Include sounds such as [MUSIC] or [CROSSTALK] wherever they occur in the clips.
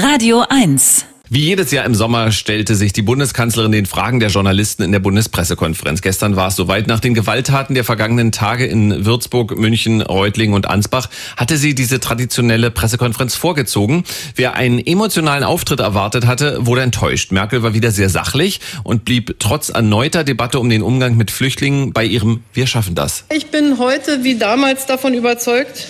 Radio 1. Wie jedes Jahr im Sommer stellte sich die Bundeskanzlerin den Fragen der Journalisten in der Bundespressekonferenz. Gestern war es soweit. Nach den Gewalttaten der vergangenen Tage in Würzburg, München, Reutlingen und Ansbach hatte sie diese traditionelle Pressekonferenz vorgezogen. Wer einen emotionalen Auftritt erwartet hatte, wurde enttäuscht. Merkel war wieder sehr sachlich und blieb trotz erneuter Debatte um den Umgang mit Flüchtlingen bei ihrem Wir schaffen das. Ich bin heute wie damals davon überzeugt,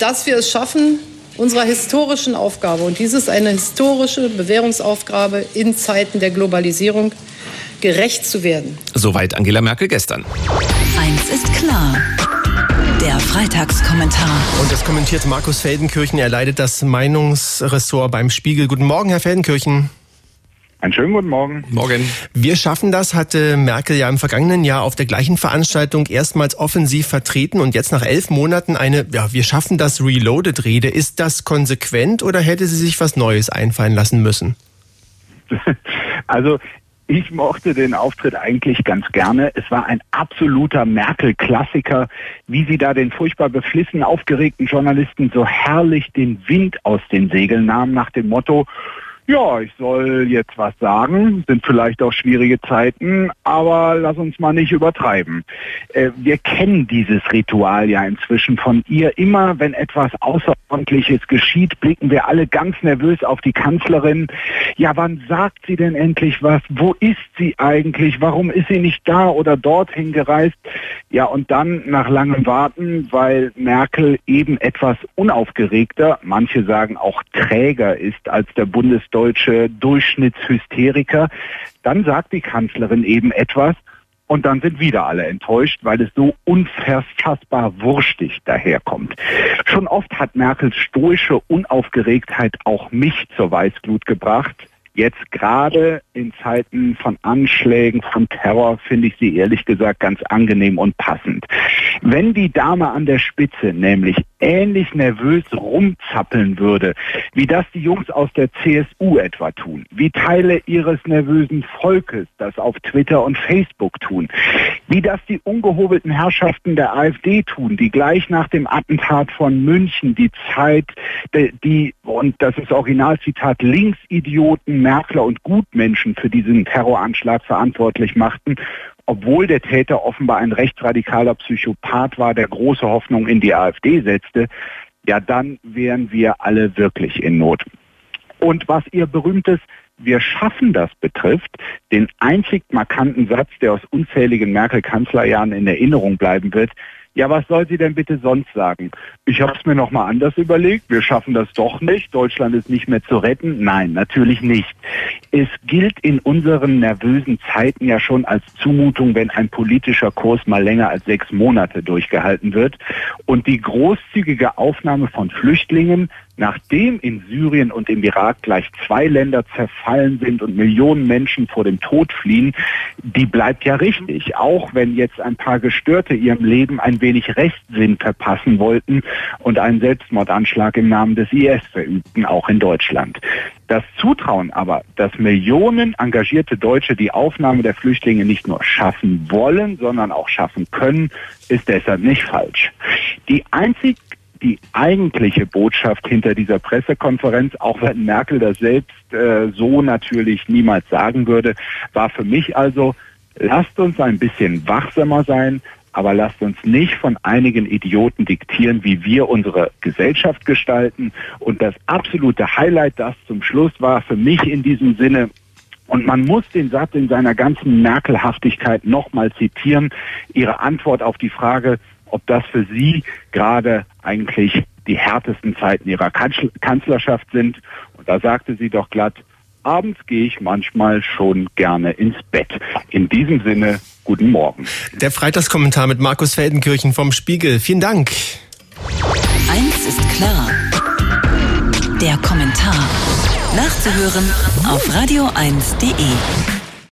dass wir es schaffen, unserer historischen Aufgabe, und dies ist eine historische Bewährungsaufgabe in Zeiten der Globalisierung, gerecht zu werden. Soweit Angela Merkel gestern. Eins ist klar. Der Freitagskommentar. Und das kommentiert Markus Feldenkirchen. Er leitet das Meinungsressort beim Spiegel. Guten Morgen, Herr Feldenkirchen. Einen schönen guten Morgen. Morgen. Wir schaffen das, hatte Merkel ja im vergangenen Jahr auf der gleichen Veranstaltung erstmals offensiv vertreten und jetzt nach elf Monaten eine, ja, wir schaffen das Reloaded-Rede. Ist das konsequent oder hätte sie sich was Neues einfallen lassen müssen? [LAUGHS] Also ich mochte den Auftritt eigentlich ganz gerne. Es war ein absoluter Merkel-Klassiker, wie sie da den furchtbar beflissen aufgeregten Journalisten so herrlich den Wind aus den Segeln nahm nach dem Motto, ja, ich soll jetzt was sagen, sind vielleicht auch schwierige Zeiten, aber lass uns mal nicht übertreiben. Äh, wir kennen dieses Ritual ja inzwischen von ihr. Immer wenn etwas Außerordentliches geschieht, blicken wir alle ganz nervös auf die Kanzlerin. Ja, wann sagt sie denn endlich was? Wo ist sie eigentlich? Warum ist sie nicht da oder dorthin gereist? Ja, und dann nach langem Warten, weil Merkel eben etwas unaufgeregter, manche sagen auch träger ist als der Bundes deutsche Durchschnittshysteriker. Dann sagt die Kanzlerin eben etwas und dann sind wieder alle enttäuscht, weil es so unverfassbar wurstig daherkommt. Schon oft hat Merkels stoische Unaufgeregtheit auch mich zur Weißglut gebracht. Jetzt gerade in Zeiten von Anschlägen, von Terror finde ich sie ehrlich gesagt ganz angenehm und passend. Wenn die Dame an der Spitze nämlich ähnlich nervös rumzappeln würde, wie das die Jungs aus der CSU etwa tun, wie Teile ihres nervösen Volkes das auf Twitter und Facebook tun, wie das die ungehobelten Herrschaften der AfD tun, die gleich nach dem Attentat von München die Zeit, die, und das ist Originalzitat, Linksidioten, Merkler und Gutmenschen für diesen Terroranschlag verantwortlich machten obwohl der Täter offenbar ein rechtsradikaler Psychopath war, der große Hoffnung in die AfD setzte, ja dann wären wir alle wirklich in Not. Und was ihr berühmtes wir schaffen das betrifft, den einzig markanten Satz, der aus unzähligen Merkel-Kanzlerjahren in Erinnerung bleiben wird, ja, was soll sie denn bitte sonst sagen? Ich habe es mir nochmal anders überlegt. Wir schaffen das doch nicht. Deutschland ist nicht mehr zu retten. Nein, natürlich nicht. Es gilt in unseren nervösen Zeiten ja schon als Zumutung, wenn ein politischer Kurs mal länger als sechs Monate durchgehalten wird. Und die großzügige Aufnahme von Flüchtlingen Nachdem in Syrien und im Irak gleich zwei Länder zerfallen sind und Millionen Menschen vor dem Tod fliehen, die bleibt ja richtig, auch wenn jetzt ein paar Gestörte ihrem Leben ein wenig Rechtssinn verpassen wollten und einen Selbstmordanschlag im Namen des IS verübten, auch in Deutschland. Das Zutrauen aber, dass Millionen engagierte Deutsche die Aufnahme der Flüchtlinge nicht nur schaffen wollen, sondern auch schaffen können, ist deshalb nicht falsch. Die einzig die eigentliche Botschaft hinter dieser Pressekonferenz, auch wenn Merkel das selbst äh, so natürlich niemals sagen würde, war für mich also, lasst uns ein bisschen wachsamer sein, aber lasst uns nicht von einigen Idioten diktieren, wie wir unsere Gesellschaft gestalten. Und das absolute Highlight, das zum Schluss war für mich in diesem Sinne, und man muss den Satz in seiner ganzen Merkelhaftigkeit nochmal zitieren, ihre Antwort auf die Frage, ob das für Sie gerade eigentlich die härtesten Zeiten Ihrer Kanzlerschaft sind. Und da sagte sie doch glatt, abends gehe ich manchmal schon gerne ins Bett. In diesem Sinne, guten Morgen. Der Freitagskommentar mit Markus Feldenkirchen vom Spiegel. Vielen Dank. Eins ist klar. Der Kommentar. Nachzuhören auf radio1.de.